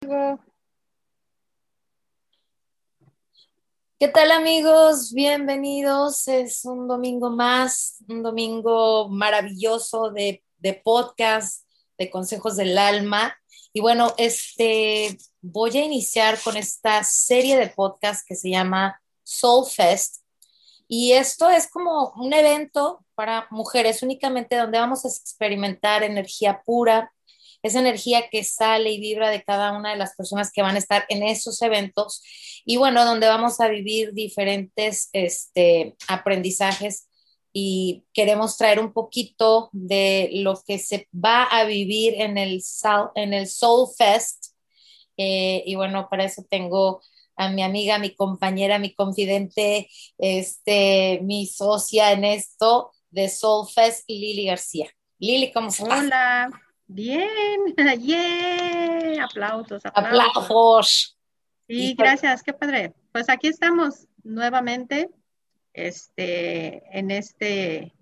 ¿Qué tal amigos? Bienvenidos. Es un domingo más, un domingo maravilloso de, podcast, de consejos del alma. Y bueno, este, voy a iniciar con esta serie de podcast que se llama Soul Fest. Y esto es como un evento para mujeres únicamente donde vamos a experimentar energía pura, esa energía que sale y vibra de cada una de las personas que van a estar en esos eventos y bueno, donde vamos a vivir diferentes este, aprendizajes y queremos traer un poquito de lo que se va a vivir en el, en el Soul Fest. Eh, y bueno, para eso tengo a mi amiga, mi compañera, mi confidente, este, mi socia en esto de Soul Fest, Lili García. Lili, ¿cómo estás? Hola, bien, yeah, aplausos, aplausos. Aplausos. Sí, gracias, qué padre. Pues aquí estamos nuevamente este, en este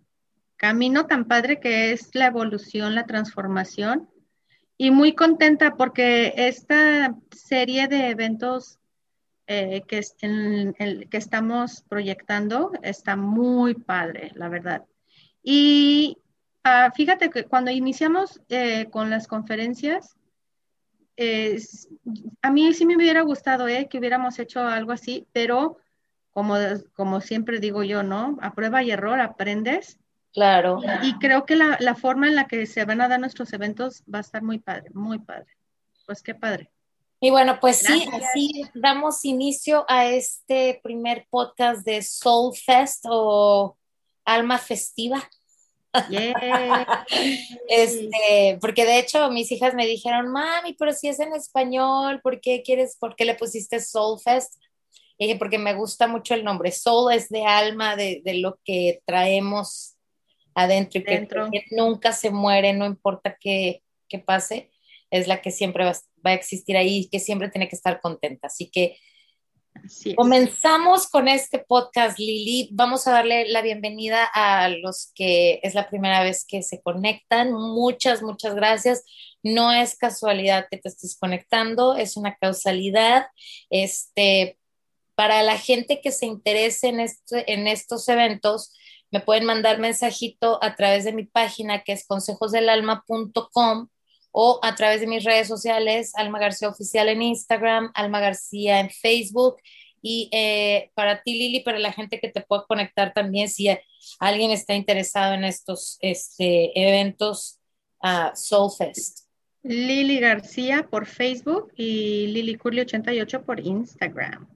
camino tan padre que es la evolución, la transformación. Y muy contenta porque esta serie de eventos eh, que, que estamos proyectando está muy padre, la verdad. Y ah, fíjate que cuando iniciamos eh, con las conferencias, a mí sí me hubiera gustado eh, que hubiéramos hecho algo así, pero como, como siempre digo yo, ¿no? A prueba y error aprendes. Claro. Y, creo que la, la, forma en la que se van a dar nuestros eventos va a estar muy padre, muy padre. Pues qué padre. Y bueno, pues sí, así damos inicio a este primer podcast de Soul Fest o Alma Festiva. Este, porque de hecho mis hijas me dijeron, mami, pero si es en español, ¿por qué quieres, por qué le pusiste Soul Fest? Y dije, porque me gusta mucho el nombre. Soul es de alma, de, de lo que traemos adentro y que, nunca se muere, no importa qué, qué, pase, es la que siempre va, va a existir ahí y que siempre tiene que estar contenta. Así que Comenzamos con este podcast, Lili. Vamos a darle la bienvenida a los que es la primera vez que se conectan. Muchas, muchas gracias. No es casualidad que te estés conectando, es una causalidad. Este, para la gente que se interese en, este, en estos eventos, me pueden mandar mensajito a través de mi página que es consejosdelalma.com o a través de mis redes sociales, Alma García Oficial en Instagram, Alma García en Facebook. Y eh, para ti, Lili, para la gente que te pueda conectar también, si alguien está interesado en estos este, eventos uh, Soulfest. Lili García por Facebook y Lili Curly 88 por Instagram.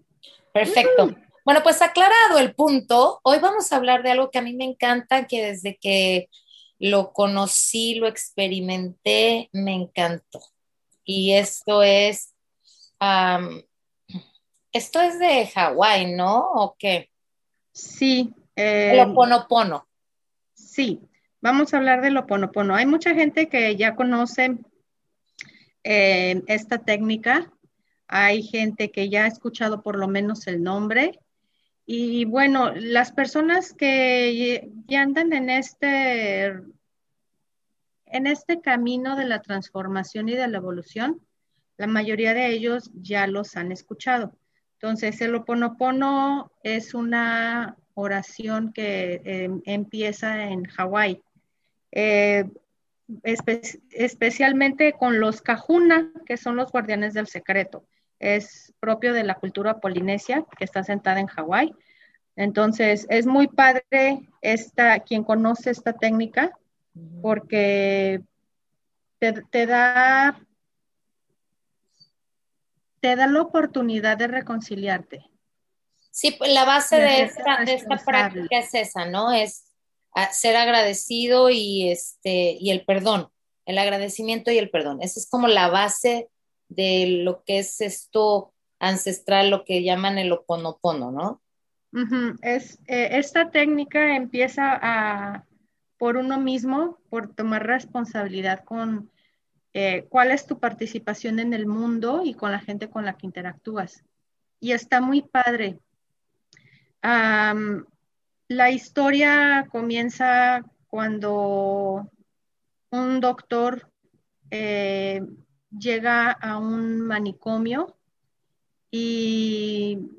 Perfecto. Mm. Bueno, pues aclarado el punto, hoy vamos a hablar de algo que a mí me encanta, que desde que lo conocí, lo experimenté, me encantó. Y esto es, esto es de Hawái, ¿no? ¿O qué? Sí. Eh, el oponopono. Sí, vamos a hablar del oponopono. Hay mucha gente que ya conoce eh, esta técnica. Hay gente que ya ha escuchado por lo menos el nombre. Y bueno, las personas que ya andan en este, en este camino de la transformación y de la evolución, la mayoría de ellos ya los han escuchado. Entonces, el Oponopono es una oración que em, empieza en Hawái, eh, especialmente con los Kahuna, que son los guardianes del secreto es propio de la cultura polinesia que está sentada en Hawái. Entonces, es muy padre esta, quien conoce esta técnica porque te, da te da la oportunidad de reconciliarte. Sí, pues la base de, esta, práctica es esa, ¿no? Es ser agradecido y este y el perdón, el agradecimiento y el perdón. Esa es como la base de lo que es esto ancestral, lo que llaman el oponopono, ¿no? es, eh, esta técnica empieza a, por uno mismo, por tomar responsabilidad con eh, cuál es tu participación en el mundo y con la gente con la que interactúas. Y está muy padre. la historia comienza cuando un doctor eh, llega a un manicomio y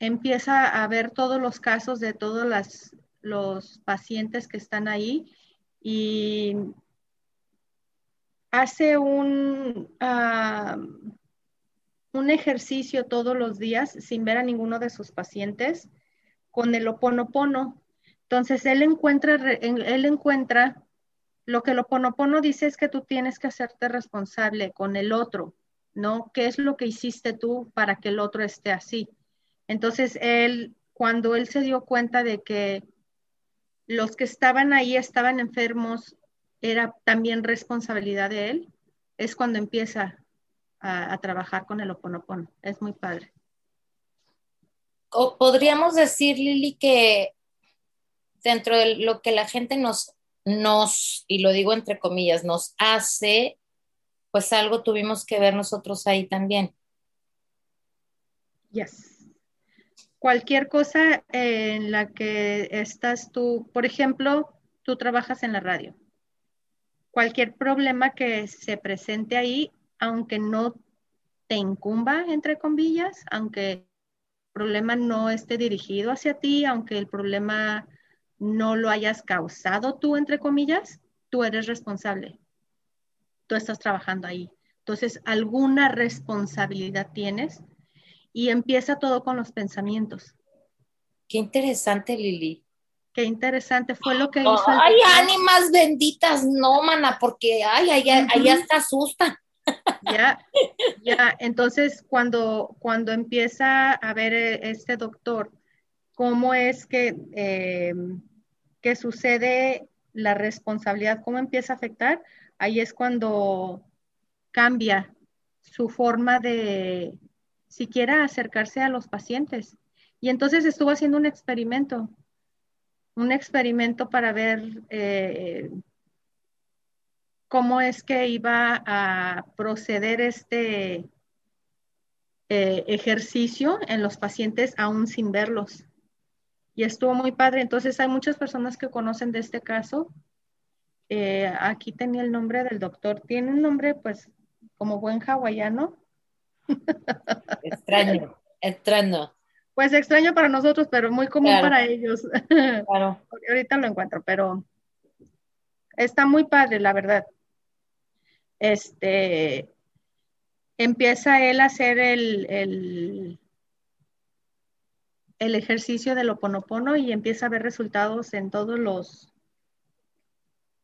empieza a ver todos los casos de todos los pacientes que están ahí y hace un, ah, un ejercicio todos los días sin ver a ninguno de sus pacientes con el oponopono. Entonces él encuentra, él encuentra lo que el oponopono dice es que tú tienes que hacerte responsable con el otro, ¿no? ¿Qué es lo que hiciste tú para que el otro esté así? Entonces él, cuando él se dio cuenta de que los que estaban ahí estaban enfermos, era también responsabilidad de él, es cuando empieza a, trabajar con el oponopono. Es muy padre. O podríamos decir, Lili, que dentro de lo que la gente nos, nos, y lo digo entre comillas, nos hace, pues algo tuvimos que ver nosotros ahí también. Yes. Cualquier cosa en la que estás tú, por ejemplo, tú trabajas en la radio. Cualquier problema que se presente ahí, aunque no te incumba, entre comillas, aunque el problema no esté dirigido hacia ti, aunque el problema no lo hayas causado tú, entre comillas, tú eres responsable. Tú estás trabajando ahí. Entonces, alguna responsabilidad tienes y empieza todo con los pensamientos. Qué interesante, Lili. Qué interesante fue lo que hizo. Ay, ánimas benditas, no, mana, porque ay, ay, ay, hasta asusta. Ya, ya, entonces cuando, cuando empieza a ver eh, este doctor, cómo es que, eh, que sucede la responsabilidad, cómo empieza a afectar, ahí es cuando cambia su forma de siquiera acercarse a los pacientes. Y entonces estuvo haciendo un experimento un experimento para ver eh, cómo es que iba a proceder este eh, ejercicio en los pacientes aún sin verlos. Y estuvo muy padre. Entonces hay muchas personas que conocen de este caso. Eh, aquí tenía el nombre del doctor. Tiene un nombre pues como buen hawaiano. Extraño, extraño. Pues extraño para nosotros, pero muy común para ellos. Claro. Ahorita lo encuentro, pero está muy padre, la verdad. Este, empieza él a hacer el, el, el ejercicio del oponopono y empieza a ver resultados en todos los,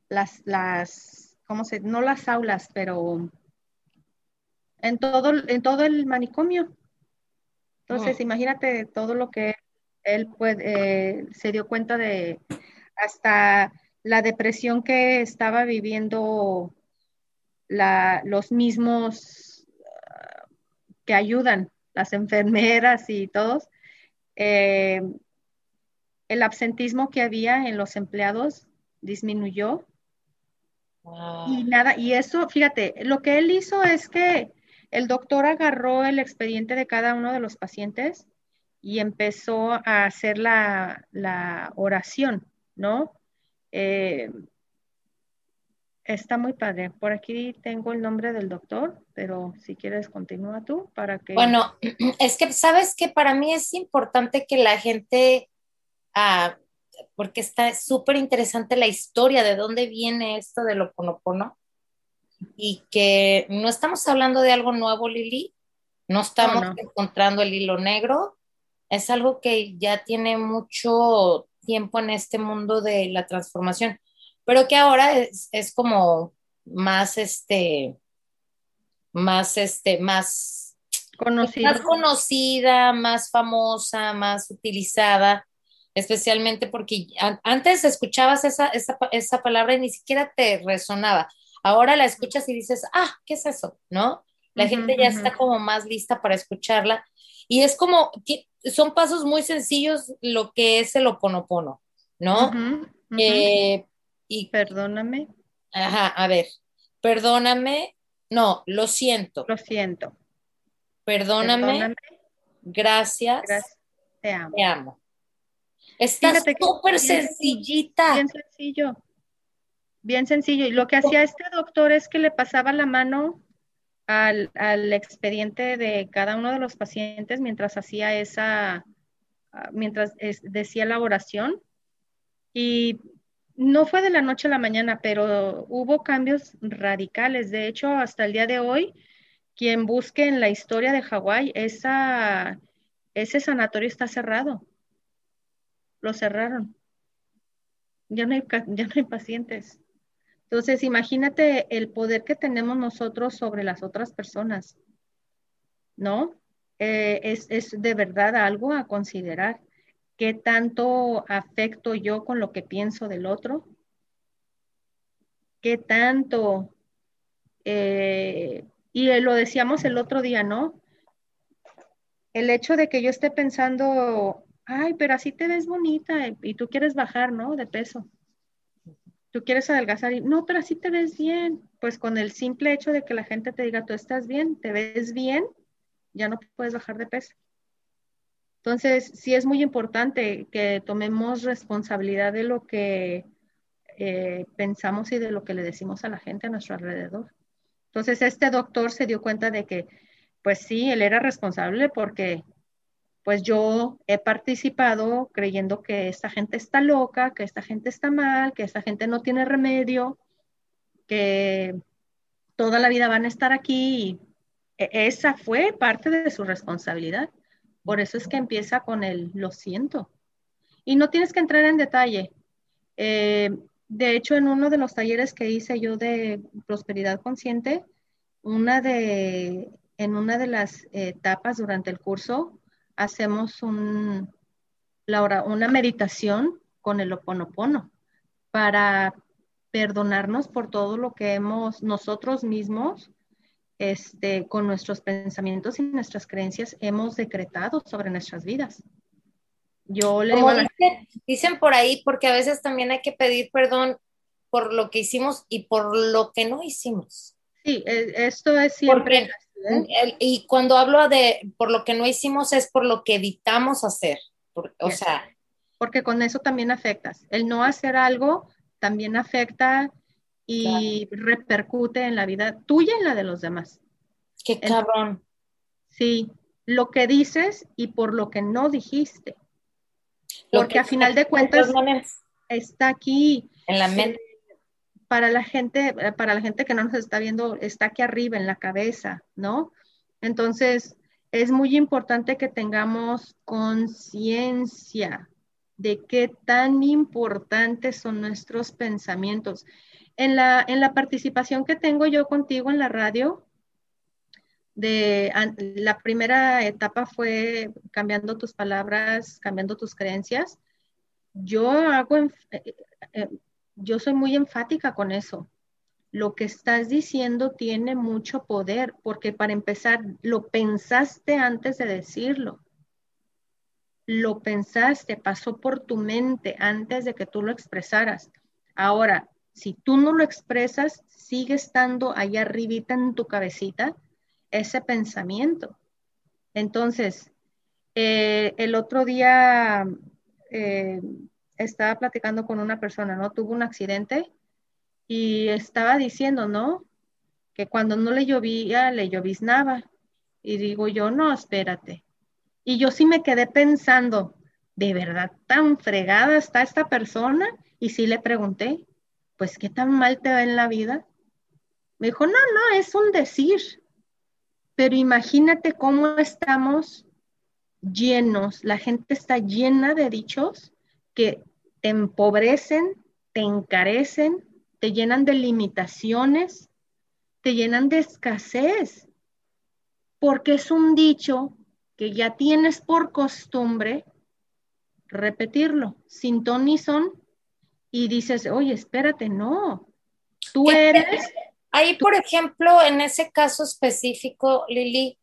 las, las, ¿cómo se? No las aulas, pero en todo, en todo el manicomio. Entonces, imagínate todo lo que él puede, se dio cuenta de hasta la depresión que estaba viviendo los mismos que ayudan, las enfermeras y todos, eh, el absentismo que había en los empleados disminuyó. Y nada, y eso, fíjate, lo que él hizo es que el doctor agarró el expediente de cada uno de los pacientes y empezó a hacer la, oración, ¿no? Eh, está muy padre. Por aquí tengo el nombre del doctor, pero si quieres continúa tú para que... Bueno, es que sabes que para mí es importante que la gente, ah, porque está súper interesante la historia de dónde viene esto del oponopono y que no estamos hablando de algo nuevo, Lili, no estamos encontrando el hilo negro, es algo que ya tiene mucho tiempo en este mundo de la transformación, pero que ahora es, como más, este, más, este, más conocida. más conocida, más famosa, más utilizada, especialmente porque antes escuchabas esa, esa, esa palabra y ni siquiera te resonaba. Ahora la escuchas y dices, ah, ¿qué es eso? ¿No? La gente ya está como más lista para escucharla. Y es como, son pasos muy sencillos lo que es el oponopono, ¿no? Eh, y, perdóname. Ajá, a ver, perdóname, no, lo siento. Lo siento. Perdóname. Gracias, Te amo. Te amo. Está súper sencillita. Bien sencillo bien sencillo. Y lo que hacía este doctor es que le pasaba la mano al, al, expediente de cada uno de los pacientes mientras hacía esa, ah, mientras decía la oración. Y no fue de la noche a la mañana, pero hubo cambios radicales. De hecho, hasta el día de hoy, quien busque en la historia de Hawái, ese sanatorio está cerrado. Lo cerraron. Ya no hay, ya no hay pacientes. Entonces, imagínate el poder que tenemos nosotros sobre las otras personas, ¿no? Eh, es, es de verdad algo a considerar. ¿Qué tanto afecto yo con lo que pienso del otro? ¿Qué tanto? Eh, y lo decíamos el otro día, ¿no? El hecho de que yo esté pensando, ay, pero así te ves bonita y tú quieres bajar, ¿no? De peso tú quieres adelgazar y no, pero así te ves bien. Pues con el simple hecho de que la gente te diga, tú estás bien, te ves bien, ya no puedes bajar de peso. Entonces, sí es muy importante que tomemos responsabilidad de lo que eh, pensamos y de lo que le decimos a la gente a nuestro alrededor. Entonces, este doctor se dio cuenta de que, pues sí, él era responsable porque pues yo he participado creyendo que esta gente está loca, que esta gente está mal, que esta gente no tiene remedio, que toda la vida van a estar aquí. E, esa fue parte de su responsabilidad. Por eso es que empieza con el lo siento. Y no tienes que entrar en detalle. Eh, de hecho, en uno de los talleres que hice yo de prosperidad consciente, una de, en una de las etapas durante el curso, hacemos un, una meditación con el oponopono para perdonarnos por todo lo que hemos nosotros mismos, este, con nuestros pensamientos y nuestras creencias, hemos decretado sobre nuestras vidas. Yo le digo dicen por ahí, porque a veces también hay que pedir perdón por lo que hicimos y por lo que no hicimos. Sí, e, esto es siempre y cuando hablo de por lo que no hicimos es por lo que evitamos hacer. o sea. Porque con eso también afectas. El no hacer algo también afecta y repercute en la vida tuya y en la de los demás. Qué cabrón. sí, lo que dices y por lo que no dijiste. Porque a final de cuentas está aquí. En la mente para la gente, eh, para la gente que no nos está viendo, está aquí arriba en la cabeza, ¿no? Entonces, es muy importante que tengamos conciencia de qué tan importantes son nuestros pensamientos. En la, en la participación que tengo yo contigo en la radio, de la primera etapa fue cambiando tus palabras, cambiando tus creencias. Yo hago, eh, eh, yo soy muy enfática con eso. Lo que estás diciendo tiene mucho poder porque para empezar, lo pensaste antes de decirlo. Lo pensaste, pasó por tu mente antes de que tú lo expresaras. Ahora, si tú no lo expresas, sigue estando allá arribita en tu cabecita ese pensamiento. Entonces, eh, el otro día eh, estaba platicando con una persona, ¿no? Tuvo un accidente y estaba diciendo, ¿no? Que cuando no le llovía, le lloviznaba. Y digo yo, no, espérate. Y yo sí me quedé pensando, ¿de verdad tan fregada está esta persona? Y sí le pregunté, pues, ¿qué tan mal te va en la vida? Me dijo, no, no, es un decir. Pero imagínate cómo estamos llenos, la gente está llena de dichos que te empobrecen, te encarecen, te llenan de limitaciones, te llenan de escasez, porque es un dicho que ya tienes por costumbre repetirlo. Sin ton ni son. Y dices, oye, espérate, no, tú eres... Ahí, por ejemplo, en ese caso específico, Lili,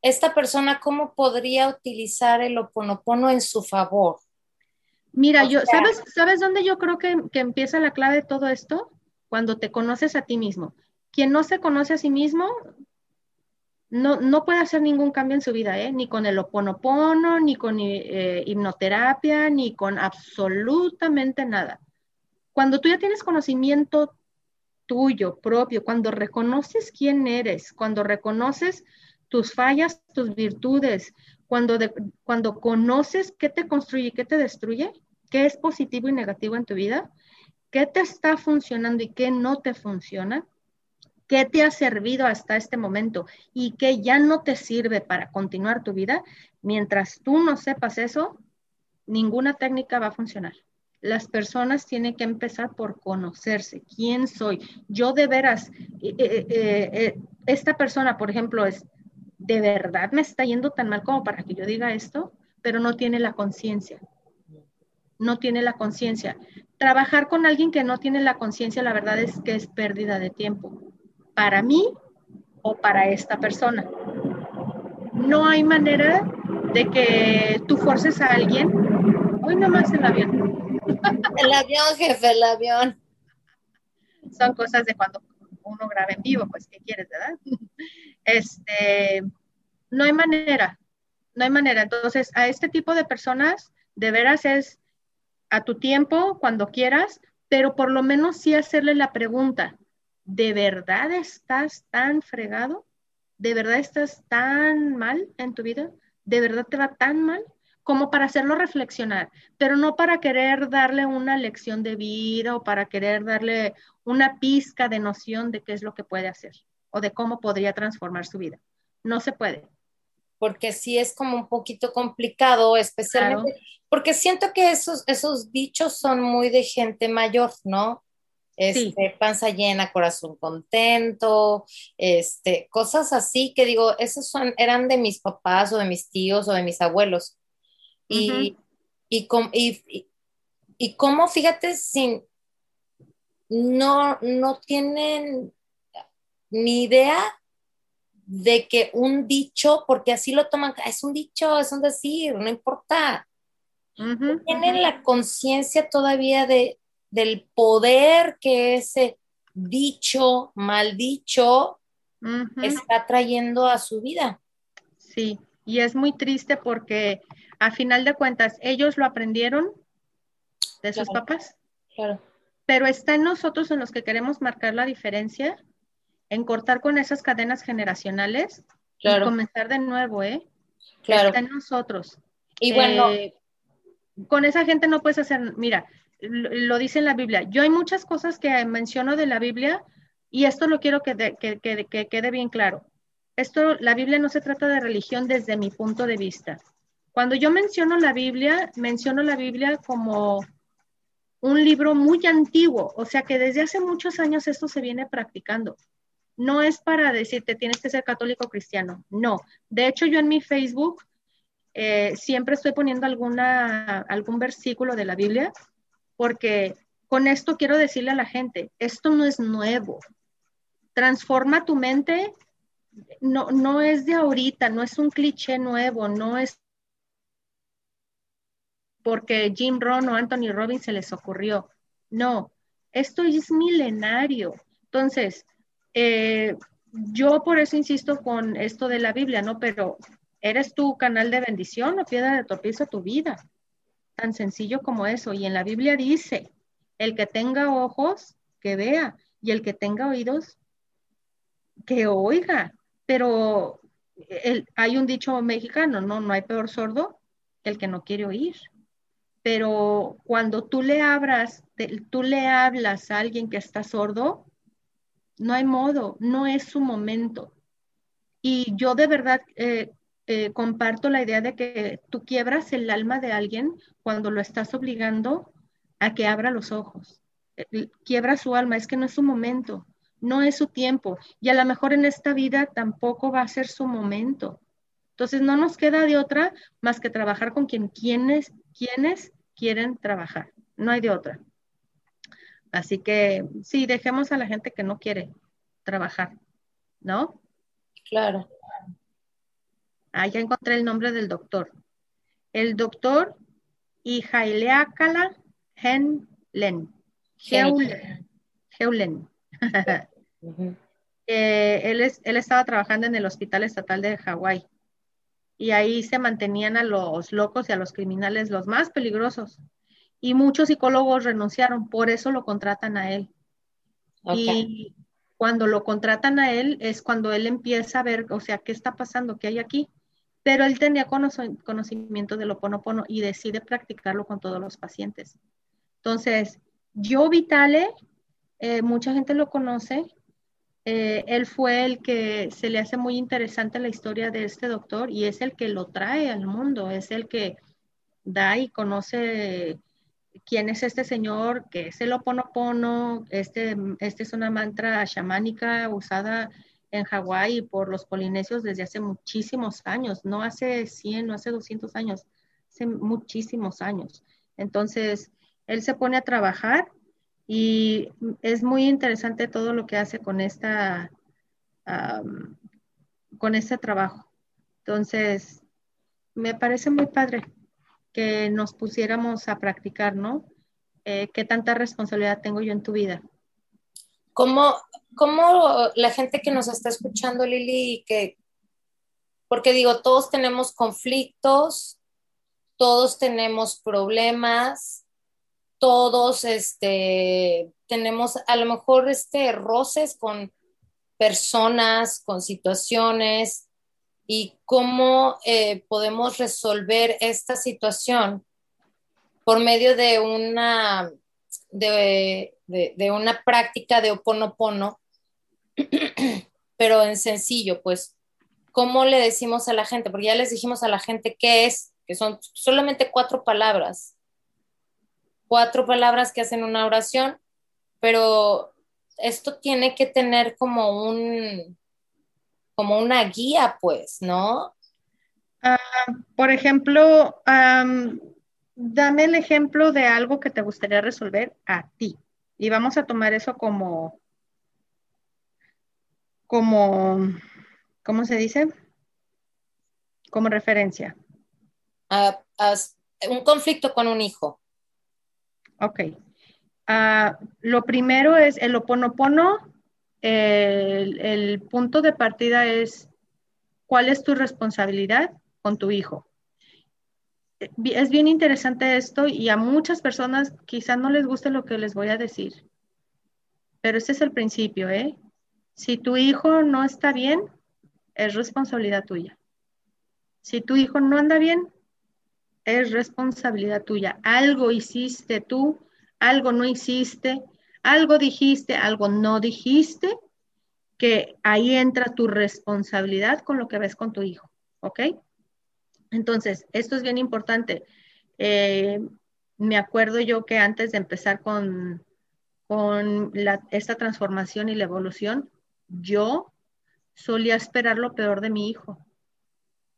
esta persona, ¿cómo podría utilizar el oponopono en su favor? Mira, yo, ¿sabes, ¿sabes dónde yo creo que, empieza la clave de todo esto? Cuando te conoces a ti mismo. Quien no se conoce a sí mismo no, no puede hacer ningún cambio en su vida, ¿eh? ni con el oponopono, ni con eh, hipnoterapia, ni con absolutamente nada. Cuando tú ya tienes conocimiento tuyo, propio, cuando reconoces quién eres, cuando reconoces tus fallas, tus virtudes, cuando, cuando conoces qué te construye y qué te destruye, qué es positivo y negativo en tu vida, qué te está funcionando y qué no te funciona, qué te ha servido hasta este momento y qué ya no te sirve para continuar tu vida, mientras tú no sepas eso, ninguna técnica va a funcionar. Las personas tienen que empezar por conocerse. ¿Quién soy? Yo de veras, eh, eh, eh, esta persona, por ejemplo, es, ¿de verdad me está yendo tan mal como para que yo diga esto? Pero no tiene la conciencia. No tiene la conciencia. Trabajar con alguien que no tiene la conciencia, la verdad es que es pérdida de tiempo para mí o para esta persona. No hay manera de que tú forces a alguien. Hoy nomás el avión. El avión, jefe, el avión. Son cosas de cuando uno graba en vivo, pues, ¿qué quieres, verdad? Este, no hay manera, no hay manera. Entonces, a este tipo de personas, de veras es a tu tiempo, cuando quieras, pero por lo menos sí hacerle la pregunta, ¿de verdad estás tan fregado? ¿De verdad estás tan mal en tu vida? ¿De verdad te va tan mal? Como para hacerlo reflexionar, pero no para querer darle una lección de vida o para querer darle una pizca de noción de qué es lo que puede hacer o de cómo podría transformar su vida. No se puede. Porque sí es como un poquito complicado, especialmente porque siento que esos, esos dichos son muy de gente mayor, ¿no? este, panza llena, corazón contento, este, cosas así que digo, esos son, eran de mis papás o de mis tíos o de mis abuelos. Y, y, y, cómo, fíjate, sin, no, no tienen ni idea de que un dicho, porque así lo toman, es un dicho, es un decir, no importa. tienen la conciencia todavía de, del poder que ese dicho, mal dicho, está trayendo a su vida. Sí, y es muy triste porque a final de cuentas ellos lo aprendieron de sus papás. Claro. Pero está en nosotros en los que queremos marcar la diferencia, en cortar con esas cadenas generacionales y comenzar de nuevo, ¿eh? Claro. Está en nosotros. Y bueno, eh, con esa gente no puedes hacer, mira, lo dice en la Biblia. Yo hay muchas cosas que menciono de la Biblia y esto lo quiero que, que, quede bien claro. Esto, la Biblia no se trata de religión desde mi punto de vista. Cuando yo menciono la Biblia, menciono la Biblia como un libro muy antiguo, o sea que desde hace muchos años esto se viene practicando. No es para decirte tienes que ser católico cristiano, no. De hecho, yo en mi Facebook eh, siempre estoy poniendo alguna, algún versículo de la Biblia porque con esto quiero decirle a la gente, esto no es nuevo. Transforma tu mente, no, no es de ahorita, no es un cliché nuevo, no es porque Jim Rohn o Anthony Robbins se les ocurrió. No, esto es milenario. Entonces, eh, yo por eso insisto con esto de la Biblia, ¿no? Pero eres tu canal de bendición o piedra de tropiezo tu vida tan sencillo como eso. Y en la Biblia dice, el que tenga ojos, que vea, y el que tenga oídos, que oiga. Pero hay un dicho mexicano, no, no hay peor sordo el que no quiere oír. Pero cuando tú le abras, tú le hablas a alguien que está sordo, no hay modo, no es su momento. Y yo de verdad eh, eh, comparto la idea de que tú quiebras el alma de alguien cuando lo estás obligando a que abra los ojos. Eh, quiebra su alma, es que no es su momento, no es su tiempo y a lo mejor en esta vida tampoco va a ser su momento. Entonces no nos queda de otra más que trabajar con quien quienes, quienes quieren trabajar, no hay de otra. Así que sí, dejemos a la gente que no quiere trabajar, ¿no? Claro. Ah, ya encontré el nombre del doctor. El doctor Ihaileakala Henlen. Heulen. Heulen. Eh, él, es, él estaba trabajando en el Hospital Estatal de Hawái y ahí se mantenían a los locos y a los criminales los más peligrosos. Y muchos psicólogos renunciaron, por eso lo contratan a él. Y cuando lo contratan a él es cuando él empieza a ver, o sea, ¿qué está pasando? ¿Qué hay aquí? Pero él tenía conocimiento de lo ponopono y decide practicarlo con todos los pacientes. Entonces, yo Vitale, eh, mucha gente lo conoce. Eh, él fue el que se le hace muy interesante la historia de este doctor y es el que lo trae al mundo, es el que da y conoce quién es este señor, que es el Oponopono, este, este es una mantra chamánica usada en Hawái por los polinesios desde hace muchísimos años, no hace 100, no hace 200 años, hace muchísimos años. Entonces, él se pone a trabajar y es muy interesante todo lo que hace con esta, con este trabajo. Entonces, me parece muy padre que nos pusiéramos a practicar, ¿no? Eh, ¿Qué tanta responsabilidad tengo yo en tu vida? ¿Cómo, ¿Cómo la gente que nos está escuchando, Lili, que, porque digo, todos tenemos conflictos, todos tenemos problemas, todos este, tenemos a lo mejor este, roces con personas, con situaciones, y cómo eh, podemos resolver esta situación por medio de una, de, una práctica de oponopono, pero en sencillo, pues, ¿cómo le decimos a la gente? Porque ya les dijimos a la gente qué es, que son solamente cuatro palabras, cuatro palabras que hacen una oración, pero esto tiene que tener como un, como una guía, pues, ¿no? Ah, por ejemplo, dame el ejemplo de algo que te gustaría resolver a ti. Y vamos a tomar eso como, como, ¿cómo se dice? Como referencia. un conflicto con un hijo. Ok. Ah, lo primero es el oponopono el, punto de partida es cuál es tu responsabilidad con tu hijo. Es bien interesante esto y a muchas personas quizás no les guste lo que les voy a decir, pero ese es el principio, ¿eh? Si tu hijo no está bien, es responsabilidad tuya. Si tu hijo no anda bien, es responsabilidad tuya. Algo hiciste tú, algo no hiciste, algo dijiste, algo no dijiste, que ahí entra tu responsabilidad con lo que ves con tu hijo, ¿ok? Entonces, esto es bien importante. Eh, me acuerdo yo que antes de empezar con, con esta transformación y la evolución, yo solía esperar lo peor de mi hijo.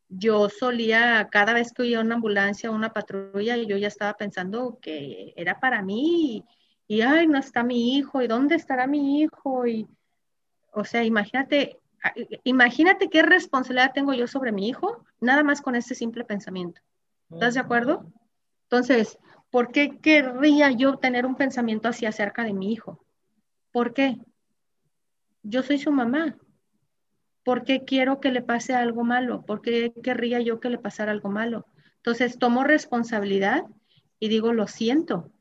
Yo solía, cada vez que oía una ambulancia o una patrulla, yo ya estaba pensando que era para mí ay, no está mi hijo, y dónde estará mi hijo, y, o sea, imagínate, imagínate qué responsabilidad tengo yo sobre mi hijo, nada más con ese simple pensamiento. ¿Estás de acuerdo? Entonces, ¿por qué querría yo tener un pensamiento así acerca de mi hijo? ¿Por qué? Yo soy su mamá. ¿Por qué quiero que le pase algo malo? ¿Por qué querría yo que le pasara algo malo? Entonces, tomo responsabilidad y digo, lo siento.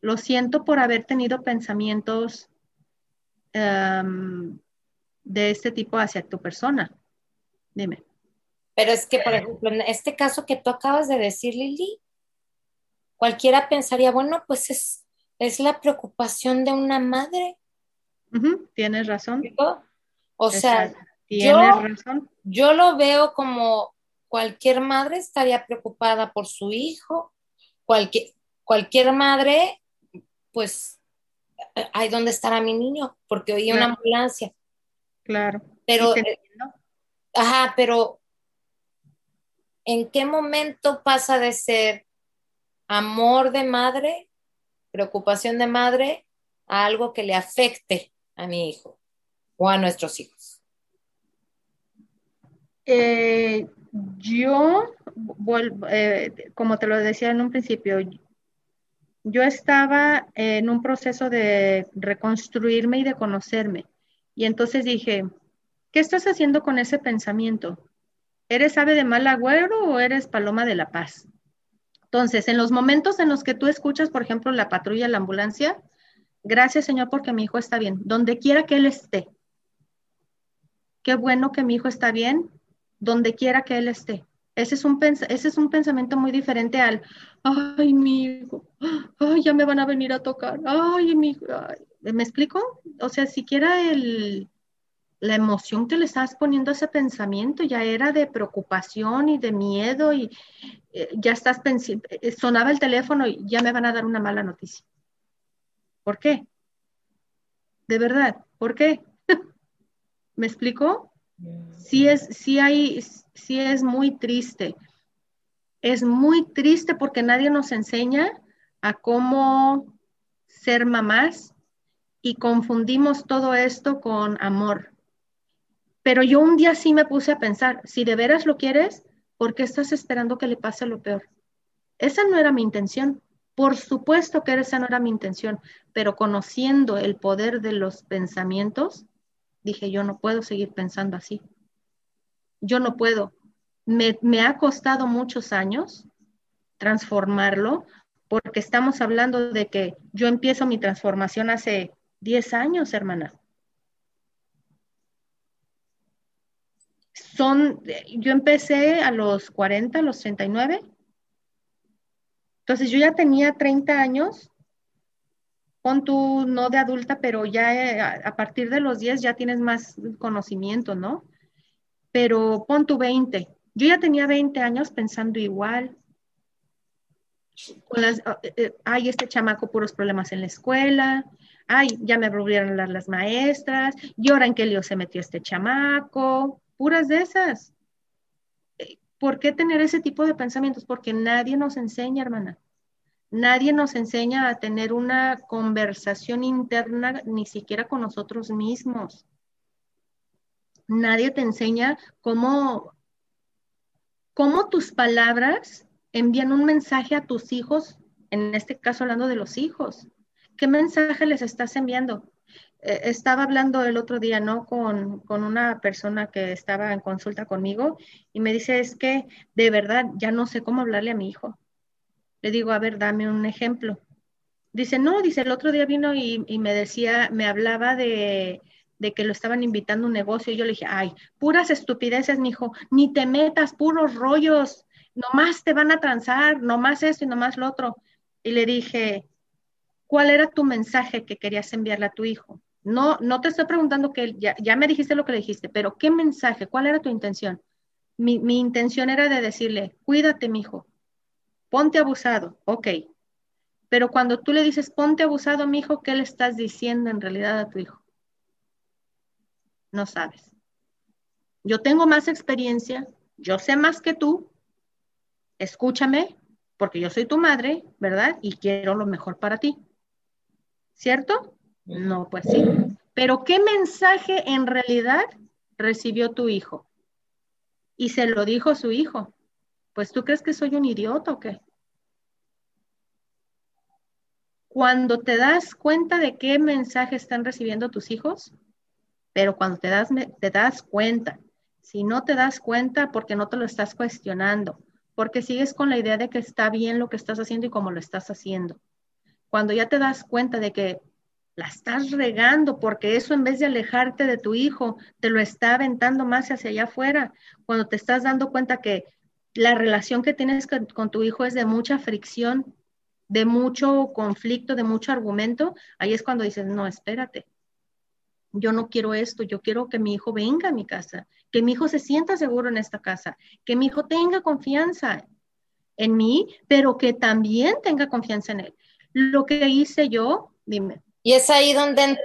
Lo siento por haber tenido pensamientos Em, de este tipo hacia tu persona. Dime. Pero es que, por ejemplo, en este caso que tú acabas de decir, Lili, cualquiera pensaría, bueno, pues es, es la preocupación de una madre. tienes razón. O sea, yo, razón? yo lo veo como cualquier madre estaría preocupada por su hijo, cualquier, cualquier madre, pues ay, ¿dónde estará mi niño? Porque oí una ambulancia. Claro. Pero, eh, ajá, pero ¿en qué momento pasa de ser amor de madre, preocupación de madre, a algo que le afecte a mi hijo o a nuestros hijos? Eh, yo, eh, como te lo decía en un principio, yo estaba en un proceso de reconstruirme y de conocerme. Y entonces dije, ¿qué estás haciendo con ese pensamiento? ¿Eres ave de mal agüero o eres paloma de la paz? Entonces, en los momentos en los que tú escuchas, por ejemplo, la patrulla, la ambulancia, Gracias, Señor, porque mi hijo está bien, donde quiera que él esté. Qué bueno que mi hijo está bien, donde quiera que él esté. Ese es un, ese es un pensamiento muy diferente al, ay, mi hijo, ay, ya me van a venir a tocar, ay, mi hijo, ¿me explico? O sea, siquiera el, la emoción que le estás poniendo a ese pensamiento ya era de preocupación y de miedo y eh, ya estás pensando, eh, sonaba el teléfono y ya me van a dar una mala noticia. ¿Por qué? De verdad, ¿por qué? ¿Me explico? Sí es, sí hay, sí es muy triste. Es muy triste porque nadie nos enseña a cómo ser mamás y confundimos todo esto con amor. Pero yo un día sí me puse a pensar, si de veras lo quieres, ¿por qué estás esperando que le pase lo peor? Esa no era mi intención. Por supuesto que esa no era mi intención, pero conociendo el poder de los pensamientos, dije, yo no puedo seguir pensando así. Yo no puedo. Me, ha costado muchos años transformarlo, porque estamos hablando de que yo empiezo mi transformación hace 10 años, hermana. Son, yo empecé a los 40, a los 39, entonces yo ya tenía 30 años, pon tú no de adulta, pero ya eh, a, partir de los 10 ya tienes más conocimiento, ¿no? Pero pon tu 20. Yo ya tenía 20 años pensando igual. Con las, ah, eh, ay, este chamaco puros problemas en la escuela, ay, ya me volvieron a hablar las maestras, y ahora en qué lío se metió este chamaco, puras de esas. ¿Por qué tener ese tipo de pensamientos? Porque nadie nos enseña, hermana. Nadie nos enseña a tener una conversación interna ni siquiera con nosotros mismos. Nadie te enseña cómo, cómo tus palabras envían un mensaje a tus hijos, en este caso hablando de los hijos. ¿Qué mensaje les estás enviando? Eh, estaba hablando el otro día, ¿no? Con, con, una persona que estaba en consulta conmigo y me dice, es que de verdad ya no sé cómo hablarle a mi hijo. Le digo, a ver, dame un ejemplo. Dice, no, dice, el otro día vino y, y me decía, me hablaba de, de que lo estaban invitando a un negocio y yo le dije, ay, puras estupideces, mi hijo, ni te metas, puros rollos, nomás te van a transar, nomás esto y nomás lo otro. Y le dije, ¿cuál era tu mensaje que querías enviarle a tu hijo? No, no te estoy preguntando que ya, ya me dijiste lo que le dijiste, pero ¿qué mensaje? ¿Cuál era tu intención? Mi, mi intención era de decirle, cuídate, mi hijo, ponte abusado, ok. Pero cuando tú le dices, ponte abusado, mi hijo, ¿qué le estás diciendo en realidad a tu hijo? No sabes. Yo tengo más experiencia, yo sé más que tú, escúchame, porque yo soy tu madre, ¿verdad? Y quiero lo mejor para ti. ¿Cierto? No, pues sí. Pero ¿qué mensaje en realidad recibió tu hijo? Y se lo dijo su hijo. Pues tú crees que soy un idiota o qué? Cuando te das cuenta de qué mensaje están recibiendo tus hijos, pero cuando te das, te das cuenta, si no te das cuenta porque no te lo estás cuestionando, porque sigues con la idea de que está bien lo que estás haciendo y cómo lo estás haciendo. Cuando ya te das cuenta de que la estás regando porque eso en vez de alejarte de tu hijo, te lo está aventando más hacia allá afuera. Cuando te estás dando cuenta que la relación que tienes con, tu hijo es de mucha fricción, de mucho conflicto, de mucho argumento, ahí es cuando dices, no, espérate, yo no quiero esto, yo quiero que mi hijo venga a mi casa, que mi hijo se sienta seguro en esta casa, que mi hijo tenga confianza en mí, pero que también tenga confianza en él. Lo que hice yo, dime. Y es ahí donde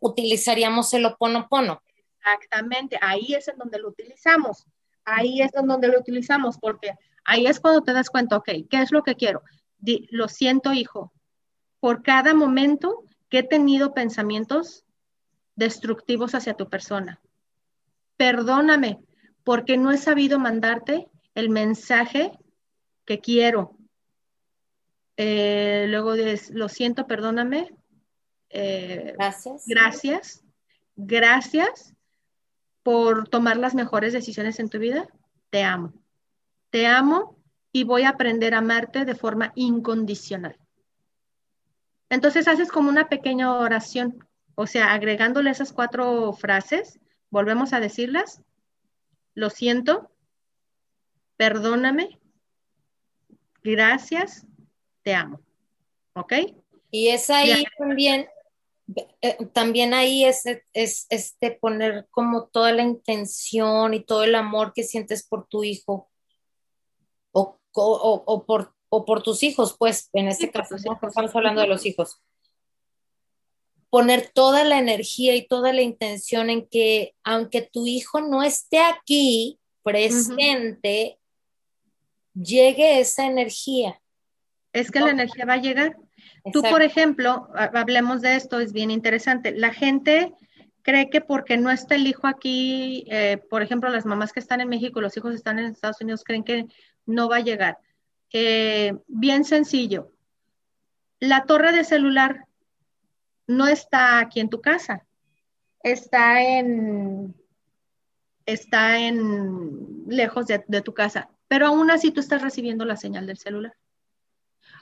utilizaríamos el oponopono. Exactamente, ahí es en donde lo utilizamos ahí es donde lo utilizamos, porque ahí es cuando te das cuenta, ok, ¿qué es lo que quiero? lo siento, hijo, por cada momento que he tenido pensamientos destructivos hacia tu persona. Perdóname porque no he sabido mandarte el mensaje que quiero. Eh, luego de, lo siento, perdóname. Eh, gracias. Gracias. Gracias por tomar las mejores decisiones en tu vida. Te amo. Te amo y voy a aprender a amarte de forma incondicional. Entonces haces como una pequeña oración, o sea, agregándole esas cuatro frases, volvemos a decirlas. Lo siento, perdóname, gracias, te amo. ¿Ok? Y es ahí también, eh, también ahí es, es este poner como toda la intención y todo el amor que sientes por tu hijo o, o, por, o por tus hijos, pues en este caso estamos hablando de los hijos. Poner toda la energía y toda la intención en que aunque tu hijo no esté aquí presente, llegue esa energía. Es que la energía va a llegar. Tú, por ejemplo, hablemos de esto, es bien interesante. La gente cree que porque no está el hijo aquí, eh, por ejemplo, las mamás que están en México, los hijos están en Estados Unidos, creen que no va a llegar. Eh, bien sencillo. La torre de celular no está aquí en tu casa, está en, está en lejos de, tu casa, pero aún así tú estás recibiendo la señal del celular.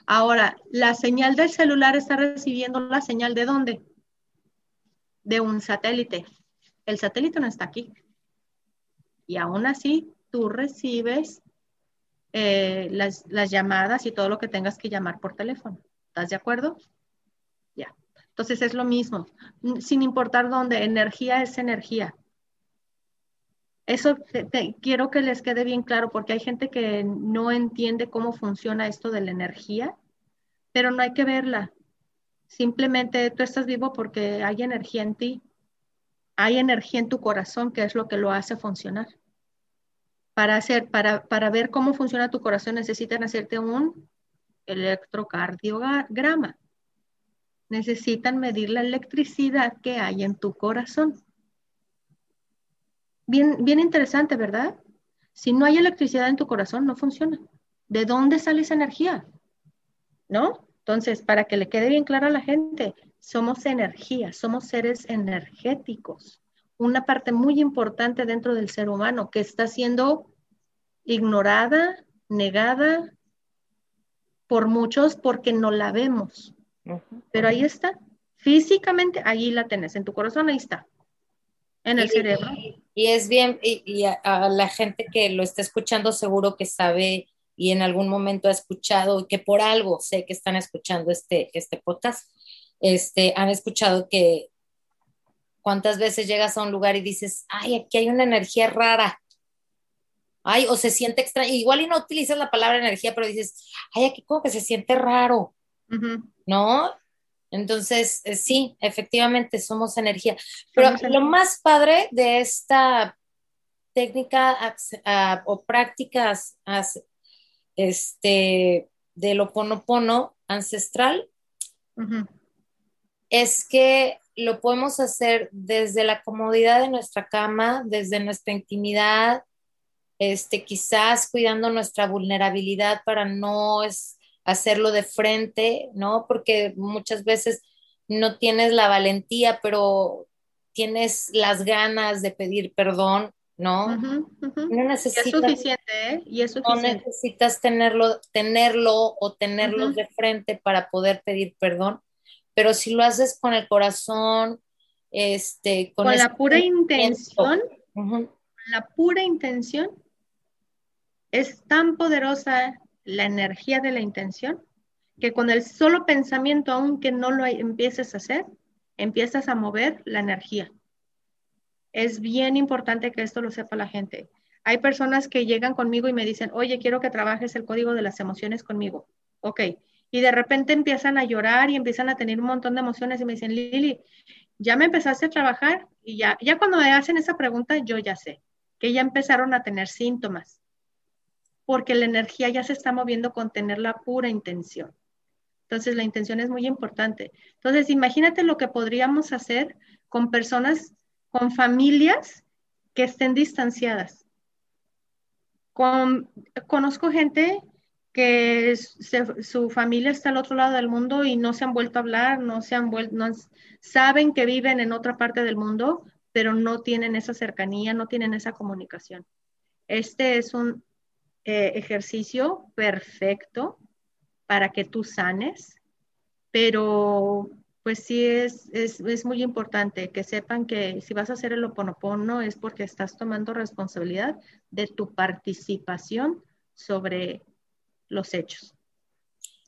Ahora, la señal del celular está recibiendo la señal de dónde? De un satélite. El satélite no está aquí. Y aún así, tú recibes eh, las, llamadas y todo lo que tengas que llamar por teléfono. ¿Estás de acuerdo? Entonces es lo mismo. Sin importar dónde, energía es energía. Eso quiero que les quede bien claro porque hay gente que no entiende cómo funciona esto de la energía, pero no hay que verla. Simplemente tú estás vivo porque hay energía en ti. Hay energía en tu corazón que es lo que lo hace funcionar. Para, hacer, para, para ver cómo funciona tu corazón necesitan hacerte un electrocardiograma. Necesitan medir la electricidad que hay en tu corazón. Bien, bien interesante, ¿verdad? Si no hay electricidad en tu corazón, no funciona. ¿De dónde sale esa energía? ¿No? Entonces, para que le quede bien claro a la gente, somos energía, somos seres energéticos. Una parte muy importante dentro del ser humano que está siendo ignorada, negada por muchos porque no la vemos. Pero ahí está. Físicamente, ahí la tenés. En tu corazón, ahí está en el cerebro. Y es bien, y, a, la gente que lo está escuchando seguro que sabe y en algún momento ha escuchado, y que por algo sé que están escuchando este, este podcast, este, han escuchado que cuántas veces llegas a un lugar y dices, ay, aquí hay una energía rara. Ay, o se siente extraño. Igual y no utilizas la palabra energía, pero dices, ay, aquí como que se siente raro. ¿No? Entonces, eh, sí, efectivamente somos energía. Pero lo más padre de esta técnica o prácticas este, de lo ponopono ancestral es que lo podemos hacer desde la comodidad de nuestra cama, desde nuestra intimidad, este, quizás cuidando nuestra vulnerabilidad para no es, hacerlo de frente, ¿no? Porque muchas veces no tienes la valentía, pero tienes las ganas de pedir perdón, ¿no? No necesitas, es suficiente, ¿eh? Y es suficiente. No necesitas tenerlo, tenerlo o tenerlo de frente para poder pedir perdón, pero si lo haces con el corazón, este, con, la pura intención, la pura intención es tan poderosa la energía de la intención, que con el solo pensamiento, aunque no lo empieces a hacer, empiezas a mover la energía. Es bien importante que esto lo sepa la gente. Hay personas que llegan conmigo y me dicen, oye, quiero que trabajes el código de las emociones conmigo. Ok. Y de repente empiezan a llorar y empiezan a tener un montón de emociones y me dicen, Lili, ya me empezaste a trabajar y ya, ya cuando me hacen esa pregunta, yo ya sé que ya empezaron a tener síntomas porque la energía ya se está moviendo con tener la pura intención. Entonces, la intención es muy importante. Entonces, imagínate lo que podríamos hacer con personas, con familias que estén distanciadas. Con, conozco gente que su familia está al otro lado del mundo y no se han vuelto a hablar, no se han vuelto, no, saben que viven en otra parte del mundo, pero no tienen esa cercanía, no tienen esa comunicación. Este es un eh, ejercicio perfecto para que tú sanes, pero pues sí es, es, es, muy importante que sepan que si vas a hacer el oponopono es porque estás tomando responsabilidad de tu participación sobre los hechos.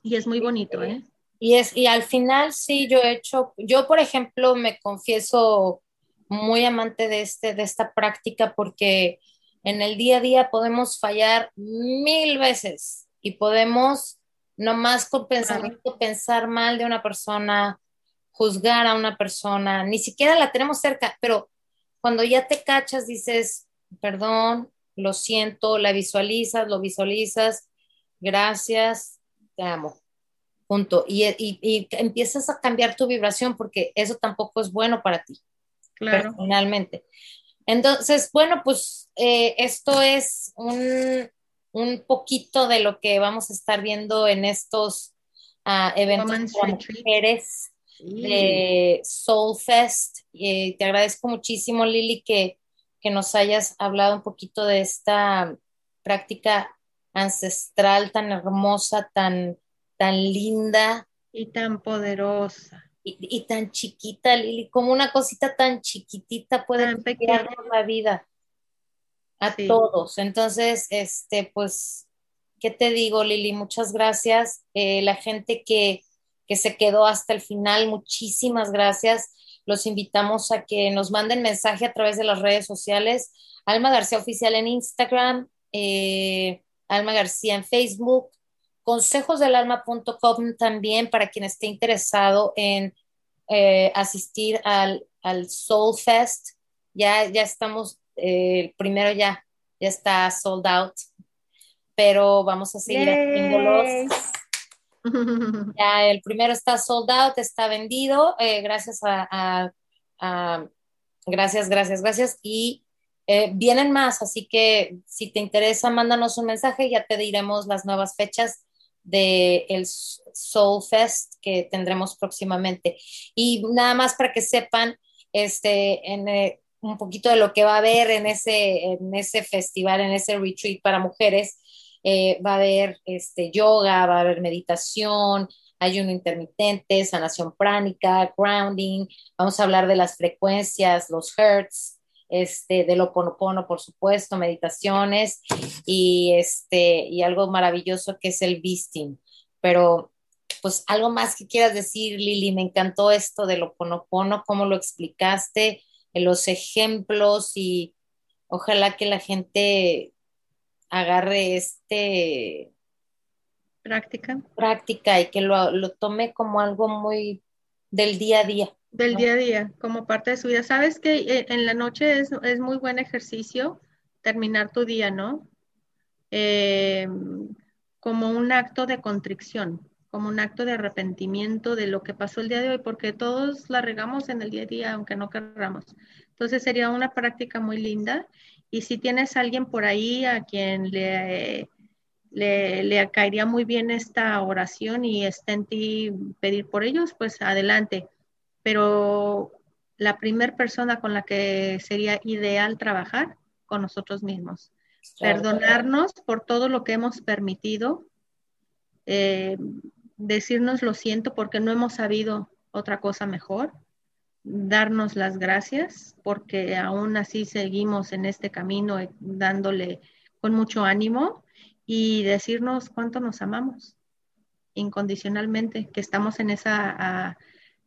Y es muy bonito, ¿eh? Y, es, y al final sí, yo he hecho, yo por ejemplo me confieso muy amante de, este, de esta práctica porque en el día a día podemos fallar mil veces y podemos nomás con pensamiento pensar mal de una persona, juzgar a una persona, ni siquiera la tenemos cerca, pero cuando ya te cachas dices, perdón, lo siento, la visualizas, lo visualizas, gracias, te amo. Punto. Y, y, empiezas a cambiar tu vibración porque eso tampoco es bueno para ti, claro. personalmente. Entonces, bueno, pues eh, esto es un, un, poquito de lo que vamos a estar viendo en estos uh, eventos para mujeres de Soul Fest. Eh, te agradezco muchísimo, Lili, que, que nos hayas hablado un poquito de esta práctica ancestral tan hermosa, tan, tan linda. Y tan poderosa. Y, tan chiquita, Lili, como una cosita tan chiquitita puede cambiar la vida a todos. Entonces, este, pues, ¿qué te digo, Lili? Muchas gracias. Eh, la gente que, que se quedó hasta el final. Muchísimas gracias. Los invitamos a que nos manden mensaje a través de las redes sociales. Alma García Oficial en Instagram, eh, Alma García en Facebook, consejosdelalma.com también para quien esté interesado en eh, asistir al, al, Soul Fest. Ya, ya estamos, eh, el primero ya, ya está sold out, pero vamos a seguir haciéndolos. Ya el primero está sold out, está vendido, eh, gracias a, gracias, gracias, gracias. Y eh, vienen más, así que si te interesa, mándanos un mensaje, ya te diremos las nuevas fechas del el Soul Fest que tendremos próximamente. Y nada más para que sepan, este, en, eh, un poquito de lo que va a haber en ese, en ese festival, en ese retreat para mujeres. Eh, va a haber este, yoga, va a haber meditación, ayuno intermitente, sanación pránica, grounding, vamos a hablar de las frecuencias, los hertz, este, del oponopono, por supuesto, meditaciones y, este, y algo maravilloso que es el visting. Pero, pues, algo más que quieras decir, Lili, me encantó esto del oponopono, cómo lo explicaste, los ejemplos y ojalá que la gente agarre este práctica práctica y que lo, lo tome como algo muy del día a día del día a día como parte de su vida sabes que eh, en la noche es, es muy buen ejercicio terminar tu día no eh, como un acto de contrición como un acto de arrepentimiento de lo que pasó el día de hoy, porque todos la regamos en el día a día, aunque no querramos. Entonces sería una práctica muy linda y si tienes alguien por ahí a quien le, le, caería muy bien esta oración y está en ti pedir por ellos, pues adelante. Pero la primera persona con la que sería ideal trabajar, con nosotros mismos. Perdonarnos por todo lo que hemos permitido, eh, decirnos lo siento porque no hemos sabido otra cosa mejor darnos las gracias porque aún así seguimos en este camino eh, dándole con mucho ánimo y decirnos cuánto nos amamos incondicionalmente, que estamos en ese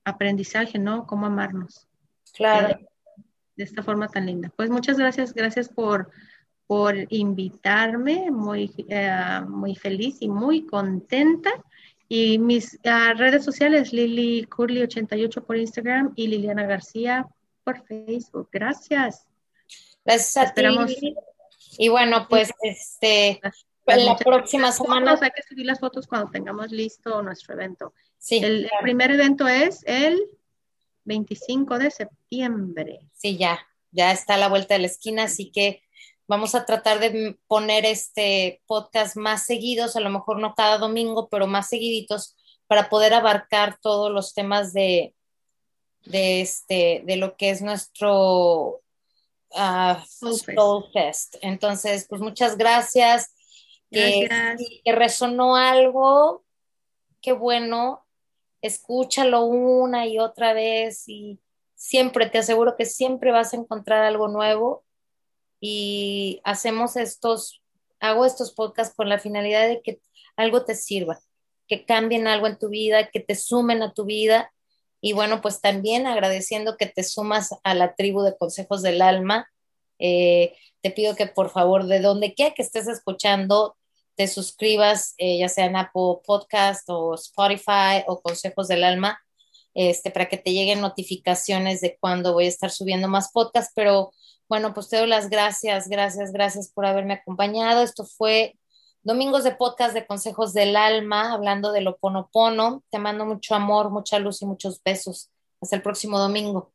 aprendizaje, ¿no? Cómo amarnos. Claro. de esta forma tan linda. Pues muchas gracias, gracias por, por invitarme, muy, eh, muy feliz y muy contenta y mis ah, redes sociales, Lili Curly88 por Instagram y Liliana García por Facebook. Gracias. Gracias a Esperamos. ti. Y bueno, pues este, la próxima semana. hay que subir las fotos cuando tengamos listo nuestro evento. Sí. El, el primer evento es el 25 de septiembre. Sí, ya, ya está a la vuelta de la esquina, así que Vamos a tratar de poner este podcast más seguidos, a lo mejor no cada domingo, pero más seguiditos para poder abarcar todos los temas de, de, este, de lo que es nuestro uh, Soul, Fest. Entonces, pues muchas gracias. gracias. Que, resonó algo, qué bueno. Escúchalo una y otra vez y siempre, te aseguro que siempre vas a encontrar algo nuevo y hacemos estos, hago estos podcasts con la finalidad de que algo te sirva, que cambien algo en tu vida, que te sumen a tu vida y bueno, pues también agradeciendo que te sumas a la tribu de consejos del alma. Eh, te pido que por favor, de donde quiera que estés escuchando, te suscribas, eh, ya sea en Apple Podcast o Spotify o Consejos del Alma, este, para que te lleguen notificaciones de cuando voy a estar subiendo más podcasts. Pero bueno, pues te doy las gracias, gracias, gracias por haberme acompañado. Esto fue Domingos de Podcast de Consejos del Alma, hablando de lo ponopono. Te mando mucho amor, mucha luz y muchos besos. Hasta el próximo domingo.